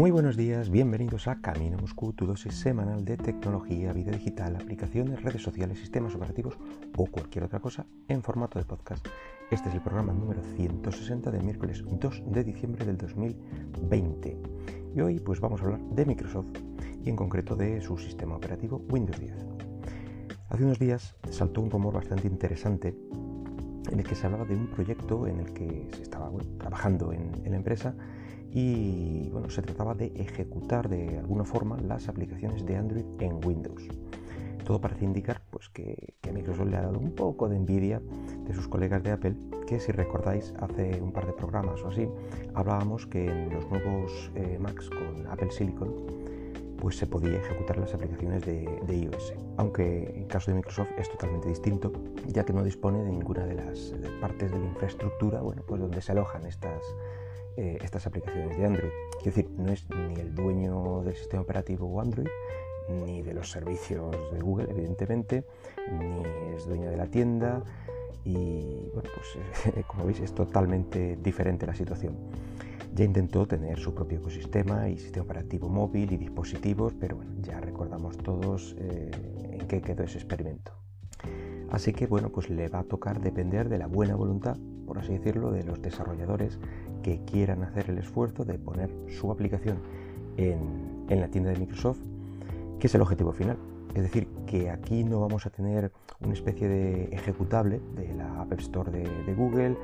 Muy buenos días, bienvenidos a Camino Moscú, tu dosis semanal de tecnología, vida digital, aplicaciones, redes sociales, sistemas operativos o cualquier otra cosa en formato de podcast. Este es el programa número 160 del miércoles 2 de diciembre del 2020. Y hoy pues vamos a hablar de Microsoft y en concreto de su sistema operativo Windows 10. Hace unos días saltó un rumor bastante interesante en el que se hablaba de un proyecto en el que se estaba trabajando en, la empresa y bueno, se trataba de ejecutar de alguna forma las aplicaciones de Android en Windows. Todo parece indicar pues, que, a Microsoft le ha dado un poco de envidia de sus colegas de Apple, que si recordáis hace un par de programas o así, hablábamos que en los nuevos eh, Macs con Apple Silicon pues se podía ejecutar las aplicaciones de, iOS. Aunque en caso de Microsoft es totalmente distinto, ya que no dispone de ninguna de las partes de la infraestructura bueno, pues donde se alojan estas, eh, estas aplicaciones de Android. Quiero decir, no es ni el dueño del sistema operativo Android, ni de los servicios de Google, evidentemente, ni es dueño de la tienda. Y bueno, pues como veis es totalmente diferente la situación. Ya intentó tener su propio ecosistema y sistema operativo móvil y dispositivos, pero bueno, ya recordamos todos eh, en qué quedó ese experimento. Así que bueno, pues le va a tocar depender de la buena voluntad, por así decirlo, de los desarrolladores que quieran hacer el esfuerzo de poner su aplicación en, la tienda de Microsoft, que es el objetivo final. Es decir, que aquí no vamos a tener una especie de ejecutable de la App Store de Google,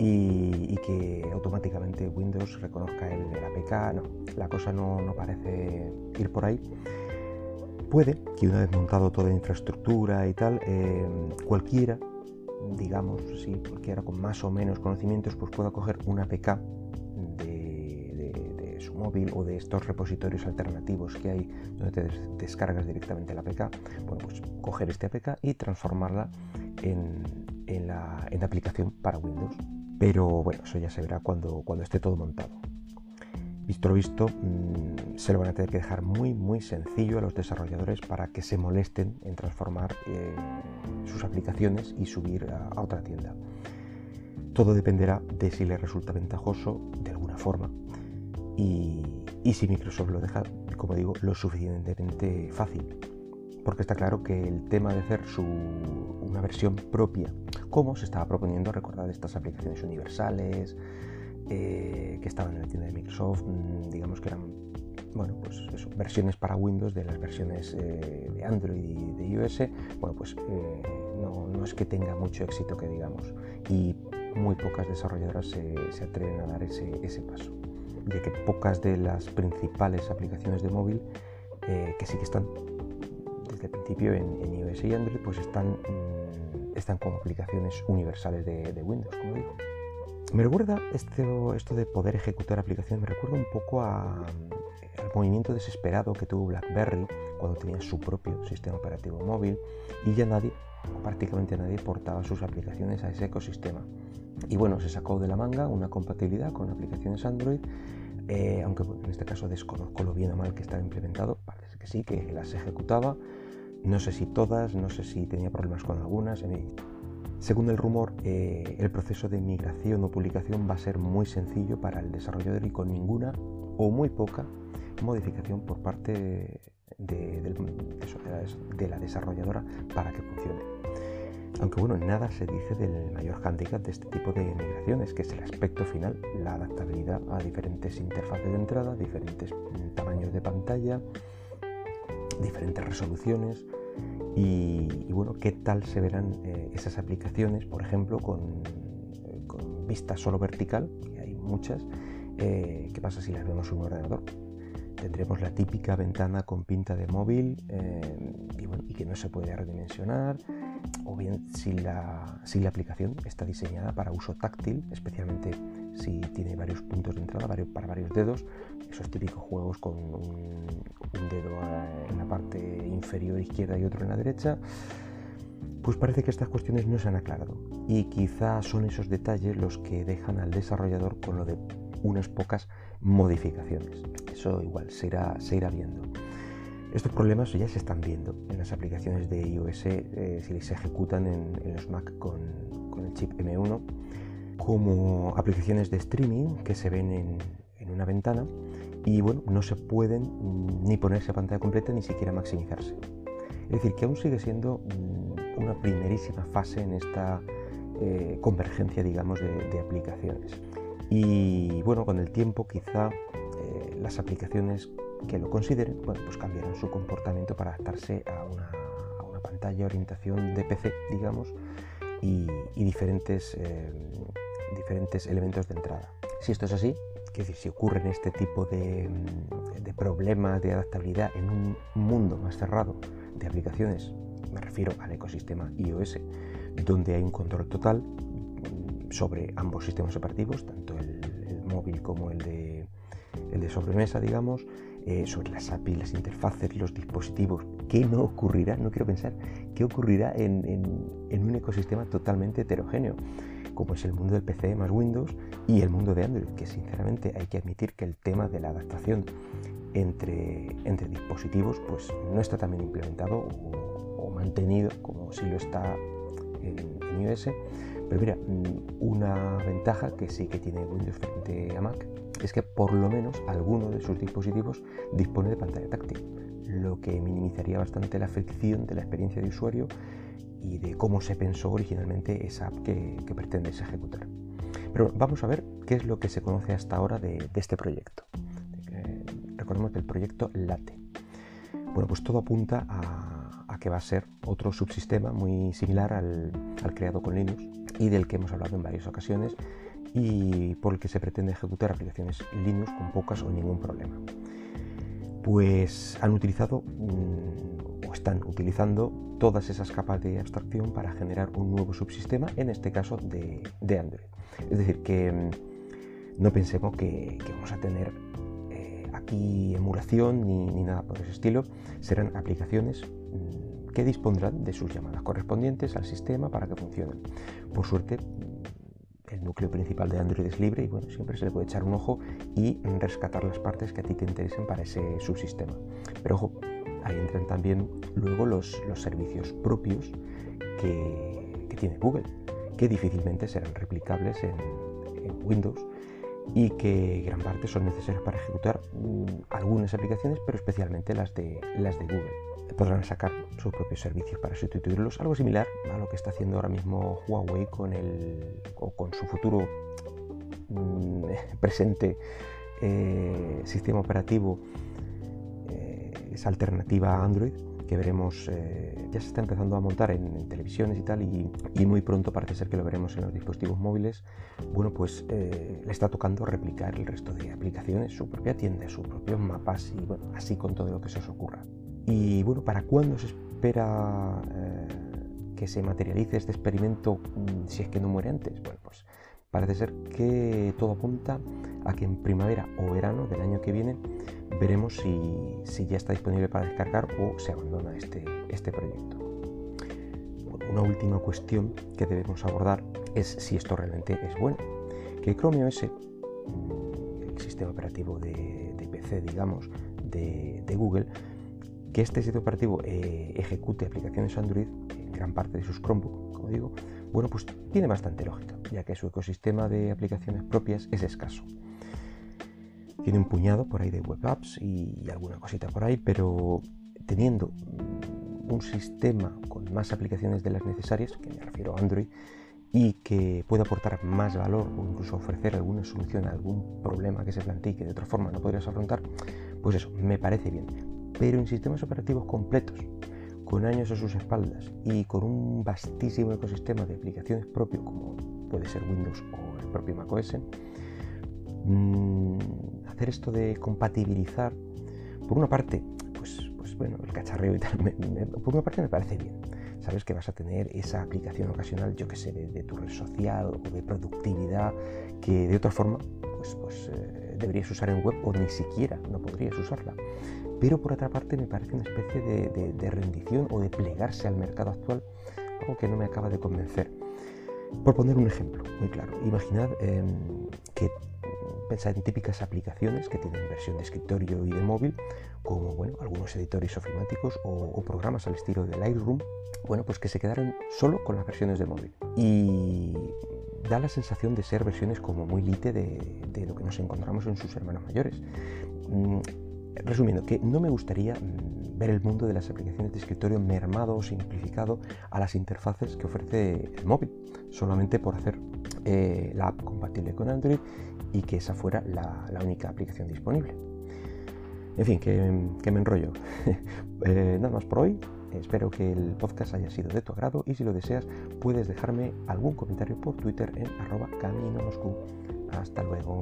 y, que automáticamente Windows reconozca el, APK. No, la cosa no, parece ir por ahí. Puede que una vez montado toda la infraestructura y tal, eh, cualquiera, digamos, sí, cualquiera con más o menos conocimientos, pues pueda coger una APK de, su móvil o de estos repositorios alternativos que hay donde te descargas directamente la APK. Bueno, pues coger este APK y transformarla en, en la aplicación para Windows. Pero bueno, eso ya se verá cuando, cuando esté todo montado. Visto lo visto, mm, se lo van a tener que dejar muy muy sencillo a los desarrolladores para que se molesten en transformar eh, sus aplicaciones y subir a, otra tienda. Todo dependerá de si les resulta ventajoso de alguna forma y, si Microsoft lo deja, como digo, lo suficientemente fácil porque está claro que el tema de hacer una versión propia, como se estaba proponiendo, recordar estas aplicaciones universales eh, que estaban en la tienda de Microsoft, mm, digamos que eran bueno, pues versiones para Windows de las versiones eh, de Android y de iOS, bueno, pues eh, no, es que tenga mucho éxito que digamos, y muy pocas desarrolladoras se, atreven a dar ese, ese, paso, ya que pocas de las principales aplicaciones de móvil que sí que están desde el principio en, iOS y Android pues están, mm, están como aplicaciones universales de, Windows, como digo. Me recuerda esto, esto de poder ejecutar aplicaciones, me recuerda un poco al movimiento desesperado que tuvo BlackBerry cuando tenía su propio sistema operativo móvil y ya nadie, prácticamente nadie, portaba sus aplicaciones a ese ecosistema. Y bueno, se sacó de la manga una compatibilidad con aplicaciones Android, eh, aunque en este caso desconozco lo bien o mal que estaba implementado, parece que sí, que las ejecutaba, no sé si todas, no sé si tenía problemas con algunas. Según el rumor, eh, el proceso de migración o publicación va a ser muy sencillo para el desarrollador y con ninguna o muy poca modificación por parte de, la desarrolladora para que funcione. Aunque bueno, nada se dice del mayor handicap de este tipo de migraciones, que es el aspecto final, la adaptabilidad a diferentes interfaces de entrada, diferentes tamaños de pantalla, diferentes resoluciones y, bueno, qué tal se verán eh, esas aplicaciones, por ejemplo, con, eh, con, vista solo vertical, que hay muchas, eh, qué pasa si las vemos en un ordenador. Tendremos la típica ventana con pinta de móvil y, que no se puede redimensionar, o bien si la, si la aplicación está diseñada para uso táctil, especialmente si tiene varios puntos de entrada para varios dedos, esos típicos juegos con un, dedo en la parte inferior izquierda y otro en la derecha, pues parece que estas cuestiones no se han aclarado y quizá son esos detalles los que dejan al desarrollador con lo de unas pocas modificaciones. Eso igual se irá, viendo. Estos problemas ya se están viendo en las aplicaciones de iOS eh, si se ejecutan en, los Mac con el chip M1 como aplicaciones de streaming que se ven en, una ventana y bueno, no se pueden mm, ni ponerse a pantalla completa ni siquiera maximizarse. Es decir, que aún sigue siendo mm, una primerísima fase en esta eh, convergencia, digamos, de, aplicaciones. Y bueno, con el tiempo quizá eh, las aplicaciones que lo consideren, bueno, pues cambiarán su comportamiento para adaptarse a una, pantalla orientación de PC, digamos, y, diferentes, eh, diferentes elementos de entrada. Si esto es así, que si ocurren este tipo de, de, problemas de adaptabilidad en un mundo más cerrado de aplicaciones, me refiero al ecosistema iOS, donde hay un control total sobre ambos sistemas operativos, tanto el, móvil como el de, el de sobremesa, digamos, eh, sobre las APIs, las interfaces, los dispositivos. ¿Qué no ocurrirá? No quiero pensar qué ocurrirá en, en un ecosistema totalmente heterogéneo como es el mundo del PC más Windows y el mundo de Android, que sinceramente hay que admitir que el tema de la adaptación entre, entre dispositivos pues no está también implementado o, mantenido como si lo está en, iOS. Pero mira, mm, una ventaja que sí que tiene Windows frente a Mac es que por lo menos alguno de sus dispositivos dispone de pantalla táctil, lo que minimizaría bastante la fricción de la experiencia de usuario y de cómo se pensó originalmente esa app que, pretendes ejecutar. Pero vamos a ver qué es lo que se conoce hasta ahora de, este proyecto. recordemos del proyecto Late. Bueno, pues todo apunta a, que va a ser otro subsistema muy similar al, al creado con Linux y del que hemos hablado en varias ocasiones y por el que se pretende ejecutar aplicaciones Linux con pocas o ningún problema. Pues han utilizado mm, o están utilizando todas esas capas de abstracción para generar un nuevo subsistema, en este caso de, Android. Es decir, que mm, no pensemos que, vamos a tener eh, aquí emulación ni, nada por ese estilo, serán aplicaciones mm, que dispondrán de sus llamadas correspondientes al sistema para que funcionen. Por suerte, el núcleo principal de Android es libre y bueno, siempre se le puede echar un ojo y rescatar las partes que a ti te interesen para ese subsistema. Pero ojo, ahí entran también luego los, servicios propios que, tiene Google, que difícilmente serán replicables en, Windows y que gran parte son necesarios para ejecutar mm, algunas aplicaciones, pero especialmente las de, las de Google. Podrán sacar sus propios servicios para sustituirlos, algo similar a lo que está haciendo ahora mismo Huawei con, el, o con su futuro mm, presente eh, sistema operativo esa alternativa a Android que veremos, eh, ya se está empezando a montar en, televisiones y tal, y, muy pronto parece ser que lo veremos en los dispositivos móviles, bueno, pues eh, le está tocando replicar el resto de aplicaciones, su propia tienda, sus propios mapas, y bueno, así con todo lo que se os ocurra. Y bueno, ¿para cuándo se espera eh, que se materialice este experimento mm, si es que no muere antes? Bueno, pues parece ser que todo apunta a que en primavera o verano del año que viene veremos si, ya está disponible para descargar o se abandona este, este proyecto. una última cuestión que debemos abordar es si esto realmente es bueno. Que Chrome OS, mm, el sistema operativo de, PC, digamos, de, Google, que este sistema operativo eh, ejecute aplicaciones Android en gran parte de sus Chromebook, como digo, bueno, pues tiene bastante lógica, ya que su ecosistema de aplicaciones propias es escaso. Tiene un puñado por ahí de web apps y alguna cosita por ahí, pero teniendo un sistema con más aplicaciones de las necesarias, que me refiero a Android, y que pueda aportar más valor o incluso ofrecer alguna solución a algún problema que se plantee que de otra forma no podrías afrontar, pues eso, me parece bien. Pero en sistemas operativos completos, con años a sus espaldas y con un vastísimo ecosistema de aplicaciones propio, como puede ser Windows o el propio macOS, mmm, hacer esto de compatibilizar, por una parte, pues, pues bueno, el cacharreo y tal, por una parte me parece bien. Sabes que vas a tener esa aplicación ocasional, yo que sé, de, tu red social o de productividad, que de otra forma, pues, pues eh, deberías usar en web o ni siquiera no podrías usarla. Pero por otra parte me parece una especie de, rendición o de plegarse al mercado actual, algo que no me acaba de convencer. Por poner un ejemplo muy claro, imaginad em, que pensar en típicas aplicaciones que tienen versión de escritorio y de móvil, como bueno, algunos editores ofimáticos o, programas al estilo de Lightroom, bueno, pues que se quedaron solo con las versiones de móvil. Y da la sensación de ser versiones como muy lite de, de lo que nos encontramos en sus hermanos mayores. Mm, resumiendo, que no me gustaría mm, ver el mundo de las aplicaciones de escritorio mermado o simplificado a las interfaces que ofrece el móvil, solamente por hacer eh, la app compatible con Android y que esa fuera la, única aplicación disponible. En fin, que, me enrollo. Eh, nada más por hoy. Espero que el podcast haya sido de tu agrado y si lo deseas puedes dejarme algún comentario por Twitter en arroba camino Hasta luego.